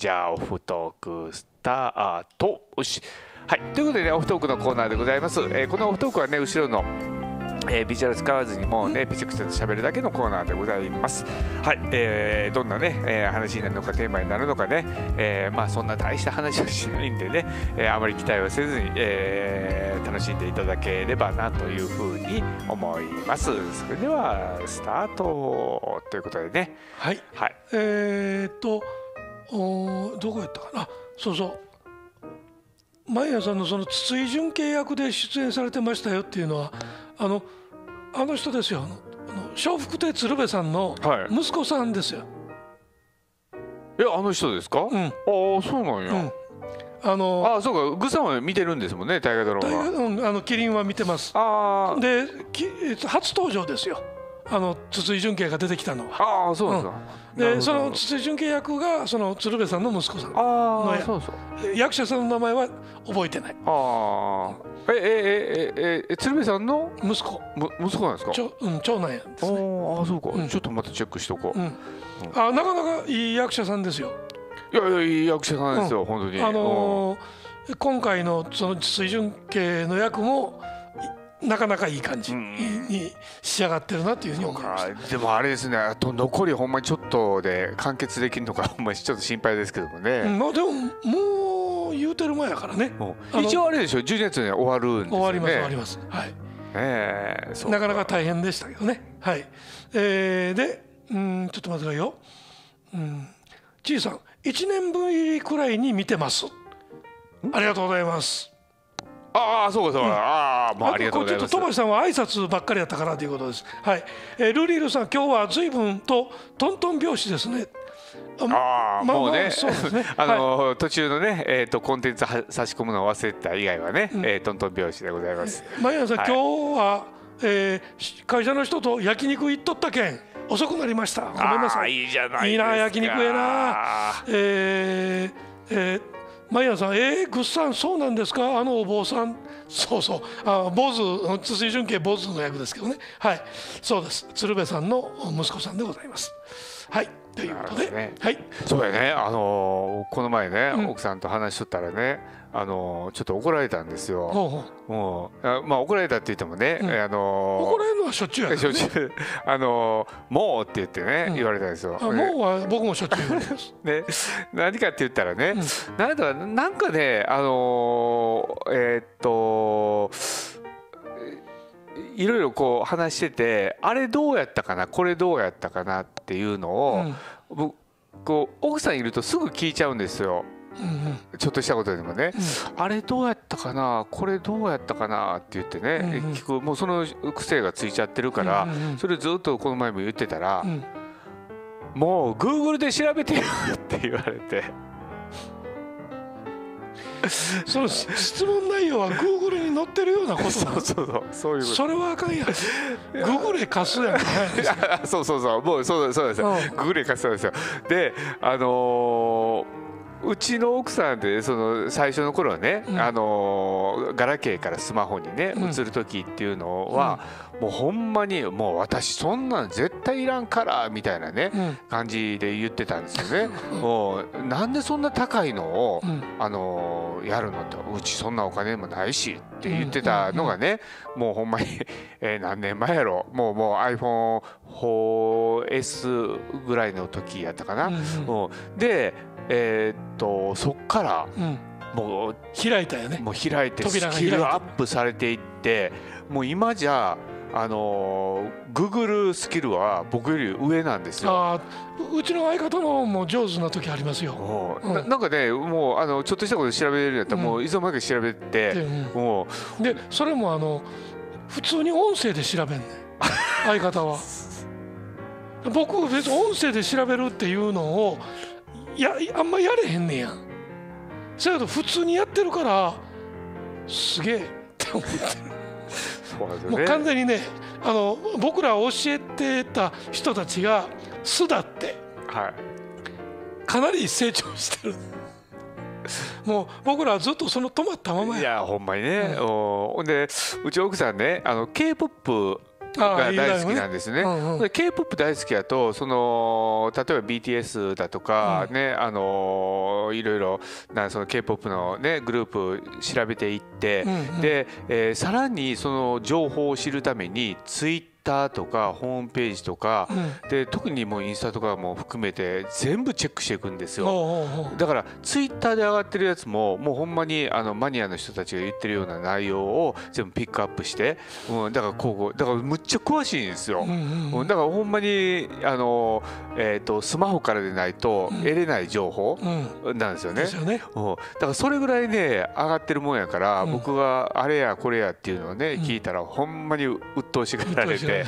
じゃあオフトークスタート。よし。はい。ということでねオフトークのコーナーでございます、えーこのオフトークはね後ろのえービジュアル使わずにもうねピチクチと喋るだけのコーナーでございます。はい、えーどんなね、えー話になるのかテーマになるのかね、えーまあそんな大した話はしないんでね、えーあまり期待をせずに、えー楽しんでいただければなというふうに思います。それではスタートということでね。はい。はい。えー、っとおーどこやったかな？あそうそう。マイヤさんのその筒井純系役で出演されてましたよっていうのはあのあの人ですよ。あの笑福亭鶴瓶さんのはい。息子さんですよ、えあの人ですか、うん。ああそうなんや、うん。あのああそうか。グさんは見てるんですもんね大河ドラ大マ。河うんあのキリンは見てます。あー。できえっと初登場ですよ。あの筒井純系が出てきたのは。あーそうなんですか、なるほどでその筒井純系役がその鶴瓶さんの息子さん。あのそうそう。役者さんの名前は覚えてない。ああええええええ鶴瓶さんの？息子。む息子なんですか？長,、うん、長男やんですね、ああそうか、うん。ちょっとまたチェックしとこう、うん、あなかなかいい役者さんですよ。いやいやいい役者さんですよ、本当に。あのー今回のその水準系の役もいなかなかいい感じうん。に仕上がってるなというふうにうん思いました。かでもあれですねあと残りほんまにちょっとで完結できるのかほんまにちょっと心配ですけどもうんね、まあでももう言うてる前やからね。一応あれでしょ12月に終わるんですよね。終わります終わります。はい。ええそうなかなか大変でしたけどね。はい。えーでうんちょっと待ってくださいよ。うん。ちいさん1年ぶりくらいに見てます。ありがとうございますああそうかそうか、ああもうありがとうございますちょっとトマシさんは挨拶ばっかりやったからということです。はい。えールリールさん今日は随分とトントン拍子ですね。ああ、まあもうね、の、途中のね、えっ、と、コンテンツは差し込むのを忘れてた以外はね、えートントン拍子でございます。マイヤさん、はい今日は、えーし会社の人と焼肉行っとったけん遅くなりました。ごめんなさい。あーいいじゃない。いいな焼肉ええな。えーえーマイヤさん、えー、ぐっさん、そうなんですか、あのお坊さん、そうそう、あ坊主、筒井純系坊主の役ですけどね、はい、そうです、鶴瓶さんの息子さんでございます。はい、ということで、ね。はい、そうやね、あのーこの前ね、うん。奥さんと話しとったらね、あのーちょっと怒られたんですよ。もう、あまあ、怒られたって言ってもね、うんあのー怒られるのはしょっちゅうやしょっ。ちゅう あのーもうって言ってね、うん言われたんですよ。あもうは僕もしょっちゅう言われます。ね、何かって言ったらね、なんだなんかねあのーえーっといろいろこう話しててあれどうやったかなこれどうやったかなっていうのを、うん僕こう奥さんいるとすぐ聞いちゃうんですようんうんちょっとしたことでもね、うあれどうやったかな？これどうやったかな？って言ってね、うんうん。聞くもうその癖がついちゃってるから、それずっとこの前も言ってたら、うん。もう Google で調べてよって言われて。その質問内容は Google に載ってるようなことなそうそうそう。そうそれはあかんやん。Google で貸すやんか。あ そうそうそう。もうそうそうですよ、うん。ググレ貸したんですよ。であのーうちの奥さんでその最初の頃はね、うん。あのーガラケーからスマホにねうん。移る時っていうのは、もうほんまにもう私そんなん絶対いらんからみたいなね、うん。感じで言ってたんですよね。もうなんでそんな高いのを、うん。あのーやるのってうちそんなお金もないしって言ってたのがね、もうほんまに、えー何年前やろ。もうもう iPhone4S ぐらいの時やったかな。うん。でえーっとそっからうんもう開いたよね。もう開いてスキルアップされていってもう今じゃあのー Google スキルは僕より上なんですよ。ああ、ううちの相方のも上手な時ありますよ。もううんななんかねもうあのちょっとしたこと調べれるんやったら、うんもういつの間にか調べでて、うんもうでそれもあの普通に音声で調べんねん 相方は。僕別に音声で調べるっていうのをやあんまやれへんねんやん。そやけど普通にやってるからすげえって思ってる。そうなんですよもうね。完全にねあの僕ら教えてた人たちが巣立ってはいかなり成長してるもう僕らはずっとその止まったままやいやほんまにね、おほんでうち奥さんねあの k p o p が大好きなんですね。うんうん。で K-POP 大好きやとその例えば BTS だとかね、あのいろいろなその K-POP のねグループ調べていって、うんうん。で、えーさらにその情報を知るために Twitter とかホームページとか、うんで特にもうインスタとかも含めて全部チェックしていくんですよ。だからツイッターで上がってるやつももうほんまにあのマニアの人たちが言ってるような内容を全部ピックアップして、うん、だからこうだからむっちゃ詳しいんですよ。うんうんうんだからほんまにあの、えー、とスマホからでないとうん得れない情報うんなんですよね。ですよね。うん、だからそれぐらいね上がってるもんやから、うん僕があれやこれやっていうのをね、うん聞いたらほんまに鬱陶しがられて。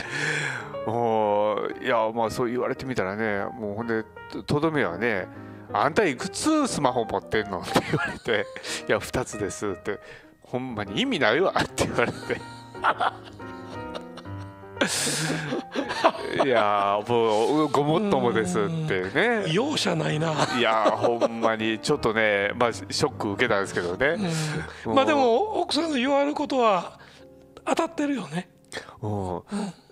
もういやまあそう言われてみたらねもうほんでととどめはね「あんたいくつスマホ持ってんの?」って言われて「いや2つです」って「ほんまに意味ないわ」って言われて。いやーもうごもっともですってね容赦ないな。いやーほんまにちょっとねまあショック受けたんですけどね、うんまあでも奥さんの言われることは当たってるよね。うん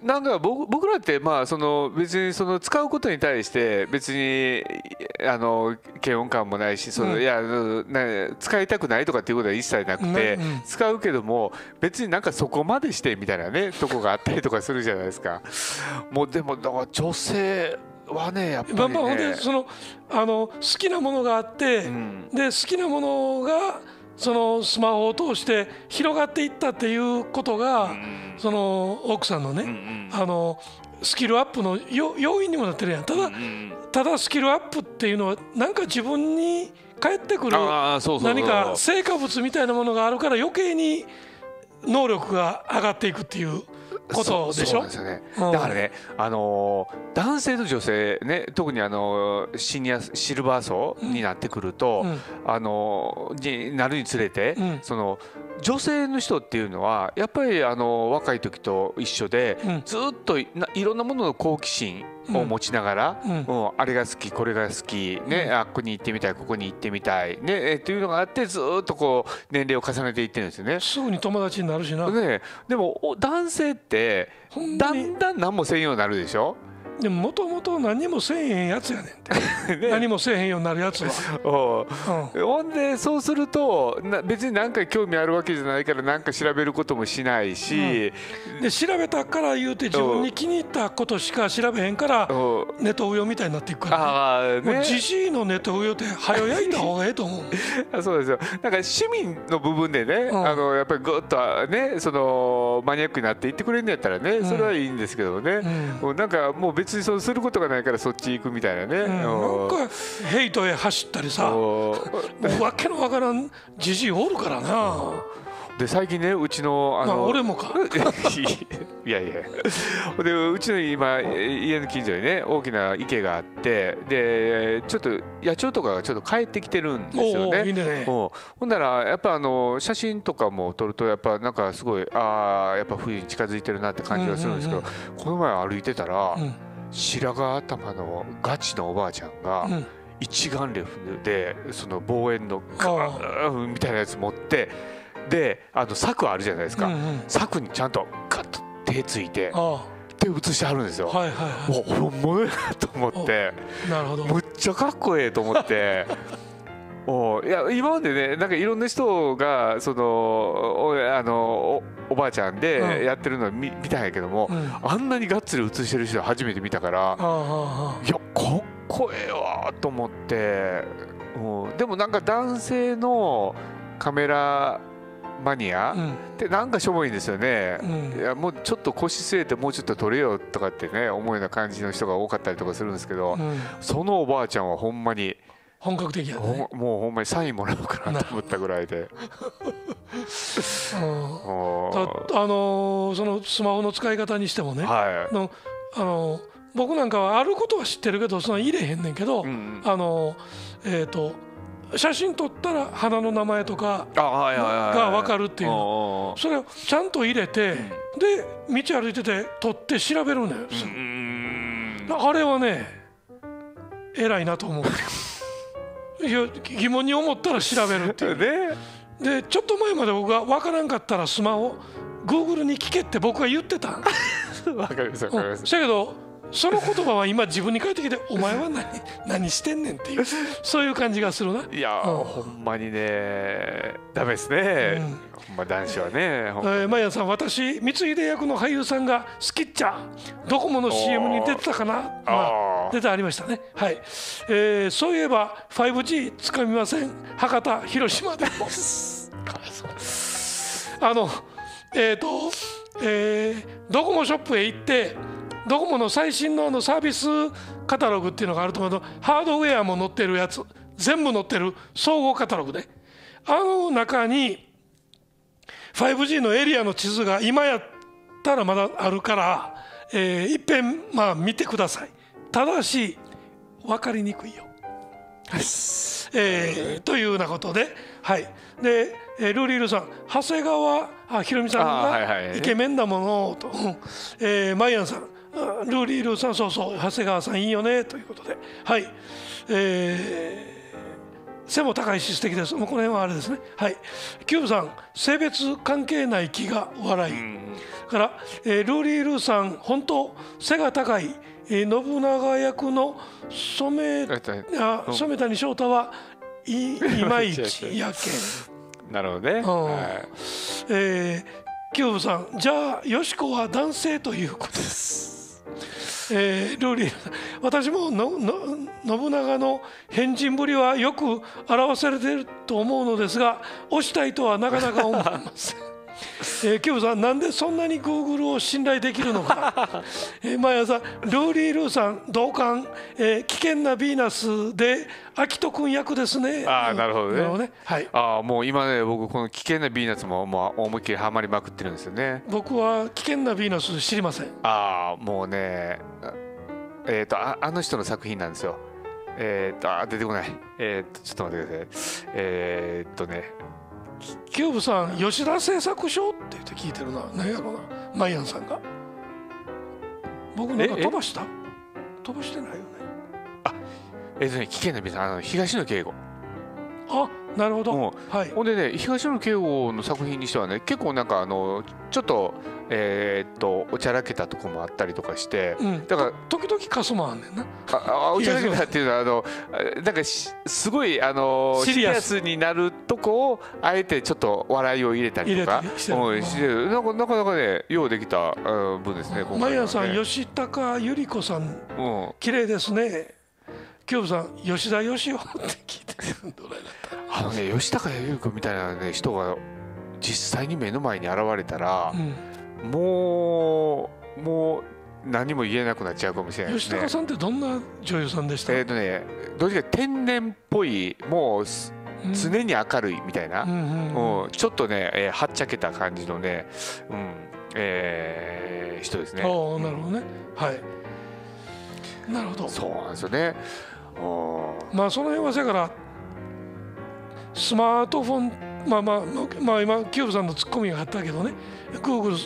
なんか僕僕らってまあその別にその使うことに対して別にあの嫌悪感もないしその、うんいや使いたくないとかっていうことは一切なくて、うんうん使うけども別になんかそこまでしてみたいなねとこがあったりとかするじゃないですか。もうでもだから女性はねやっぱりね。まあまあそのあの好きなものがあって、うんで好きなものがそのスマホを通して広がっていったっていうことが、うん。その奥さんのね、あのスキルアップのよ要因にもなってるやん。ただ、ただスキルアップっていうのはなんか自分に返ってくる何か成果物みたいなものがあるから余計に能力が上がっていくっていうことでしょ？そうね、うん。だからね、あのー男性と女性ね特にあのーシニアシルバー層になってくると、うん。あのーになるにつれて、うん。その女性の人っていうのはやっぱりあの若い時と一緒で、うん。ずっといないろんなものの好奇心を持ちながら、うん。うんあれが好きこれが好き、ねあここに行ってみたいここに行ってみたい、ねえっていうのがあってずっとこう年齢を重ねていってるんですよね。すぐに友達になるしな、ね、でもお男性ってだんだん何もせんようになるでしょ？でももともと何もせえへんやつやねんて。何もせえへんようになるやつは、おう。うん。ほんでそうするとな別に何か興味あるわけじゃないから何か調べることもしないし、で調べたから言うて自分に気に入ったことしか調べへんからネトウヨみたいになっていくから、ああね、もうねじじいのネトウヨって早焼いた方がええと思う。そうですよ。なんか趣味の部分でね、うん。あのやっぱりぐっとねそのマニアックになっていってくれるんやったらね、ん。それはいいんですけどね、うん。なんかもう別にそうすることがないからそっち行くみたいなね、うん、なんかヘイトへ走ったりさわけのわからんじじいおるからな。で最近ねうちのあまあの俺もか。いやいや。でうちの今家の近所にね大きな池があってでちょっと野鳥とかがちょっと帰ってきてるんですよね。ね。うん。ほんならやっぱあの写真とかも撮るとやっぱなんかすごいああやっぱ冬に近づいてるなって感じがするんですけど、うん。この前歩いてたら、うん白髪頭のガチのおばあちゃんが、うん。一眼レフでその望遠のあガーンみたいなやつ持ってであの柵あるじゃないですか、うんうん。柵にちゃんとガッと手ついてあ手写してはるんですよ。あはいはいはもう本物やと思って。いなるほど。むっちゃかっこええと思って。おいや今までねなんかいろんな人がそのおあのおおばあちゃんうん。でやってるのを見見たんやけども、うん。ああんなにがっつり写してる人初めて見たからあああいやかっこええわと思って、うん、でもなんか男性のカメラマニアあうん。ってなんかしょぼいんですよね。うん。いやもうちょっと腰据えてもうちょっと撮れよとかってね思うような感じの人が多かったりとかするんですけど、うん。そのおばあちゃんはほんまに、本格的やね。もうほんまにサインもらおうかなと思ったぐらいで。あのーそのスマホの使い方にしてもね、はのあのー僕なんかはあることは知ってるけどそんな入れへんねんけど、い。うん、あのーえっ、と写真撮ったら花の名前とかが分かるっていうの。のそれをちゃんと入れて、で道歩いてて撮って調べるのよ、うん。あれはね偉いなと思う疑問に思ったら調べるっていう。ね。でちょっと前まで僕が分からんかったらスマホ Google に聞けって僕は言ってたん。わかりますわかります。だけどその言葉は今自分に返ってきて「お前は何何してんねん」っていうそういう感じがするな。いやー、ほんまにねダメですね、ほんま男子はねえー、マイヤさん私光秀役の俳優さんが好きっちゃドコモの CM に出てたかな、まあ、出てありましたね。はい、えーそういえば 5G つかみません。博多広島でも。あのえっ、と、えードコモショップへ行ってドコモの最新のあのサービスカタログっていうのがあると思うとハードウェアも載ってるやつ全部載ってる総合カタログで。あの中に 5G のエリアの地図が今やったらまだあるから、えー、いっぺんまあ見てください。ただし分かりにくいよ。はい。えーというようなことで、はい。でえールーリールさん長谷川あひろみさんがイケメンだものと、うん。えーマイアンさんあルーリールさんそうそう長谷川さんいいよねということで。はい。えー背も高いし素敵です。もうこの辺はあれですね。はい。キューブさん性別関係ない気が笑い、から、えールーリールーさん本当背が高い、えー信長役の染あ染谷翔太はいいまいちやけん、なるほどね、ん。はい。えーキューブさんじゃあよしこは男性ということです。えールーリー私も信長の変人ぶりはよく表されていると思うのですが押したいとはなかなか思いません。えー、キューブさんなんでそんなにグーグルを信頼できるのか、えー毎朝ルーリー・ルーさん同感、えー危険なヴィーナスで秋人君役ですね。あーなるほどね。はい。ああもう今ね僕この危険なヴィーナスももう思いっきりハマりまくってるんですよね。僕は危険なヴィーナス知りません。ああもうねあえっ、とああの人の作品なんですよ。えっ、とあ出てこない。えっ、とちょっと待ってください。えっ、とねキューブさん吉田製作所って言って聞いてるな。何やろうな。マイアンさんが。僕なんかええ？飛ばした？飛ばしてないよね。えっ、とね危険なヴィーナスあの東野圭吾あなるほど、もはい。ほんでね東野圭吾の作品にしてはね結構なんかあのちょっとえっ、とおちゃらけたとこもあったりとかしてうん。だから時々カスもあんねんな。ああ おちゃらけたっていうのはあのあ なんかしすごいあのシリアス。になるとこをあえてちょっと笑いを入れたりとかしてる。なんかなかなかねようできたうん分ですねねマイアンさん吉高由里子さんうん。綺麗ですねキューブさん吉田義雄って聞いてる。どれだった？あのね吉高由里子みたいな、ね、人が実際に目の前に現れたら、うん。もうもう何も言えなくなっちゃうかもしれないね。吉高。さんってどんな女優さんでした、えっ、とねどっちか天然っぽいもう常に明るいみたいな、うんうんうん。うんちょっとね、えーはっちゃけた感じのね、うんえー人ですね。ああなるほどね。はい。なるほど。そうなんですよね。まあその辺はせやからスマートフォンまあまあまあ今キューブさんのツッコミがあったけどねグーグル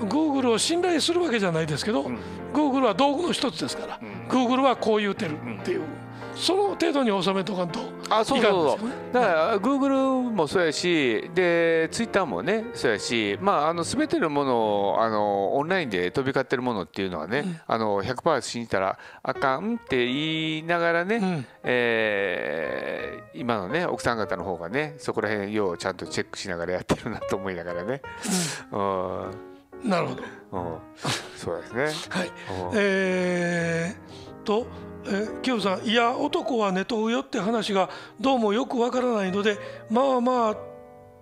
グーグルを信頼するわけじゃないですけど、ん。グーグルは道具の一つですから、ん。グーグルはこう言うてるっていう、その程度に収めとかんとあそうそうそう。ね。だからグーグルもそうやしでツイッターもねそうやしまああの全てのものをあのオンラインで飛び交ってるものっていうのはね、あの100%信じたらあかんって言いながらね、うん。えー今のね奥さん方の方がねそこら辺ようちゃんとチェックしながらやってるなと思いながらね、うん。なるほど。うん、そうですね。はい。うん。えー、と、えー、キューブさんいや男は寝とうよって話がどうもよくわからないのでまあまあ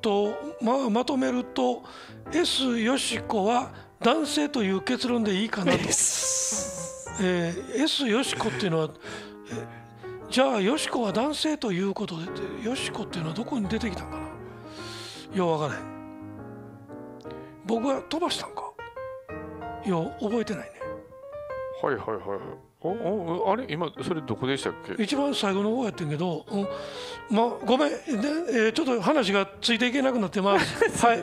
と、まあ、まとめると S よしこは男性という結論でいいかなと、えー S よしこっていうのは、えじゃあよしこは男性ということでってよしこっていうのはどこに出てきたんかな。ようわからへん。僕は飛ばしたんかよう覚えてないね。はいはいはいはい。おおあれ？今それどこでしたっけ？一番最後の方やってんけど、うん、まあごめん、ねえーちょっと話がついていけなくなってます。はい、え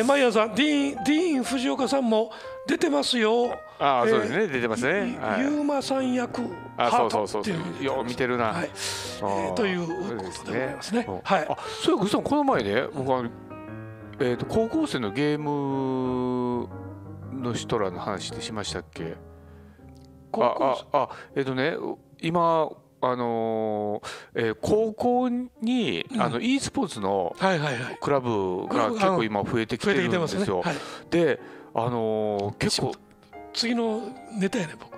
ー、マイヤーさん、ディーンディーン藤岡さんも出てますよ。ああ、えーそうですね。出てますね。はい。ゆうまさん役、あそうそうそう。っていうよう見てるな。はい、えーということでございますね。うんはい。あ、そういえばこの前ね僕はえっと高校生のゲームの人らの話ってしましたっけ？高校あああえっとね今あのーえー高校に、うん。あの e スポーツのクラブが結構今増えてきてるんですよ。はい、であのー結構次のネタやね僕。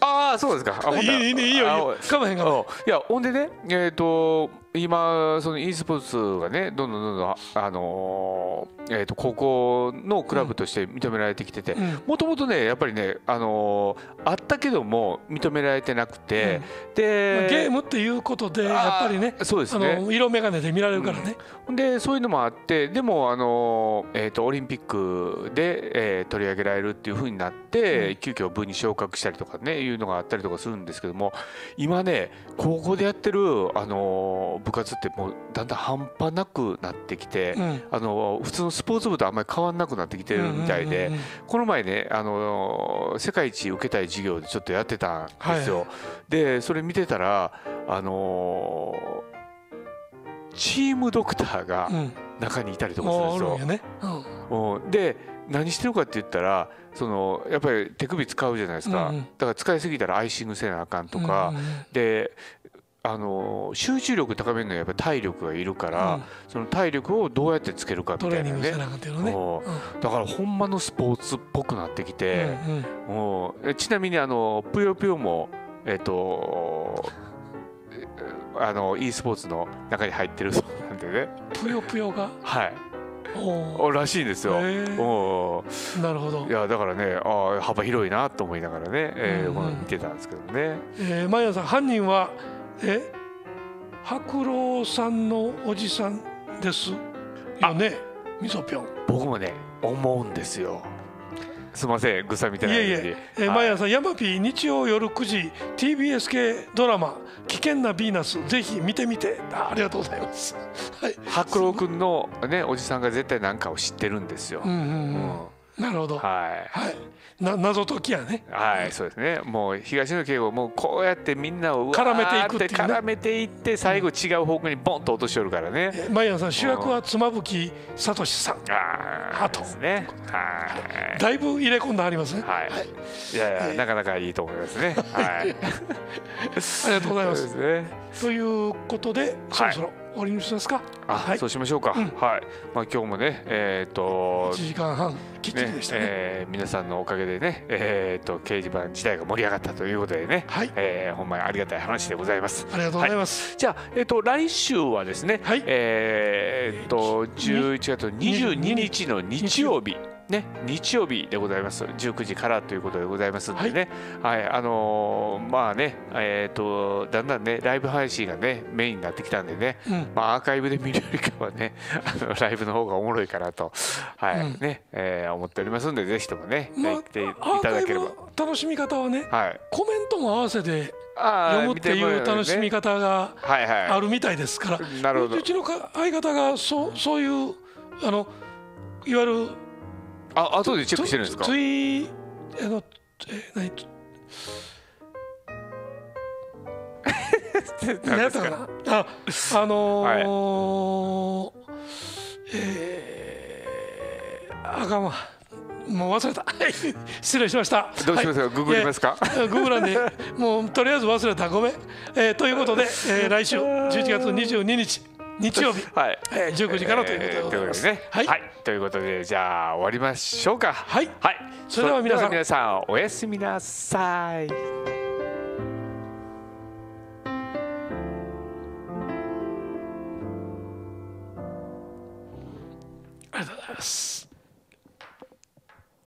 ああそうですか。あいいいいねいいよいいあよかまへんがあいやほんでねえっ、と今その e スポーツがねどんどんどんどんあのーえー、と高校のクラブとして認められてきててうん。もともとねやっぱりねあのーあったけども認められてなくて、で、まあゲームっていうことでやっぱりねそうですあねの色眼鏡で見られるからね、でそういうのもあってでもあの、えー、とオリンピックで、えー取り上げられるっていうふうになって、うん。急遽部に昇格したりとかねいうのがあったりとかするんですけども今ね高校でやってる、あの部活ってもうだんだん半端なくなってきて、うん。あの普通のスポーツ部とあんまり変わんなくなってきてるみたいで、この前ね、あの世界一受けたい授業でちょっとやってたんですよ。はいでそれ見てたら、あのチームドクターがうん。中にいたりとかするんですよ。うん。うん。で何してるかって言ったらそのやっぱり手首使うじゃないですか、うんうん。だから使いすぎたらアイシングせなあかんとか、うんうんうん。であの集中力高めるのはやっぱり体力がいるから、うん。その体力をどうやってつけるかみトたいなね。ね。もうだからほんまのスポーツっぽくなってきて、うんうん。ちなみにあのぷよぷよもえっ、とあの e スポーツの中に入ってるそうなんでね。ぷよぷよが？はい。おおらしいんですよ。おなるほど。い、やだからねああ幅広いなと思いながらね、えーうんうん。見てたんですけどね。えー、マヤさん犯人はえ？白老さんのおじさんです。よね。みそぴょん。僕もね思うんですよ。すみませんぐさみたいないえいえ、えー、はい。毎朝ヤマピー日曜夜9時 TBS 系ドラマ「危険なヴィーナス」ぜひ見てみて。あありがとうございます。はい、白郎くんのねおじさんが絶対何かを知ってるんですよ。うんうんうん。うんなるほど。はい、はいな謎解きやね。はい、そうですね。もう東野圭吾もうこうやってみんなを絡めていくっていうね絡めていって最後違う方向にボンと落としよるからね。えー毎朝主役は妻夫木聡さん。ああ、あとですね。はい。だいぶ入れ込んでありますね。はい。いやいや、えーなかなかいいと思いますね。はい。ありがとうございます。すね。ということで、そろそろ終わりにしますか？あ、はいそうしましょうか。うんはい。まあ今日もね、えっ、と1。時間半きっちりねでしたね。えー皆さんのおかげでね、えっ、と掲示板自体が盛り上がったということでね、はい、えーほんまにありがたい話でございます。ありがとうございます。じゃあ、えっと来週はですね、はいえーっと11月22日の日曜日。ね、日曜日でございます。19時からということでございますんでね、はい。あのーまあね、えとだんだんねライブ配信がねメインになってきたんでね、うん。まあ、アーカイブで見るよりかはねあのライブの方がおもろいかなと、はいうん。ねえー思っておりますんでぜひともね、まあ来ていアーカイブただければ。の楽しみ方はね、はい、コメントも合わせて読むっていう楽しみ方があるみたいですから、なるほど。うちのか相方がそうそういうあのいわゆるあ後でチェックしてるんですか？ツイあのえ 何ったか？なああのーえーあかんわ。もう忘れた。失礼しました。どうしますか、ググりますか、グーグランでもうとりあえず忘れた。ごめん、えーということで、えー来週11月22日日曜日、はい。えー19時からということでございます、えーね。はい、はい。ということで、じゃあ終わりましょうか。はいはい。それでは皆さん皆さんおやすみなさい。ありがとうございます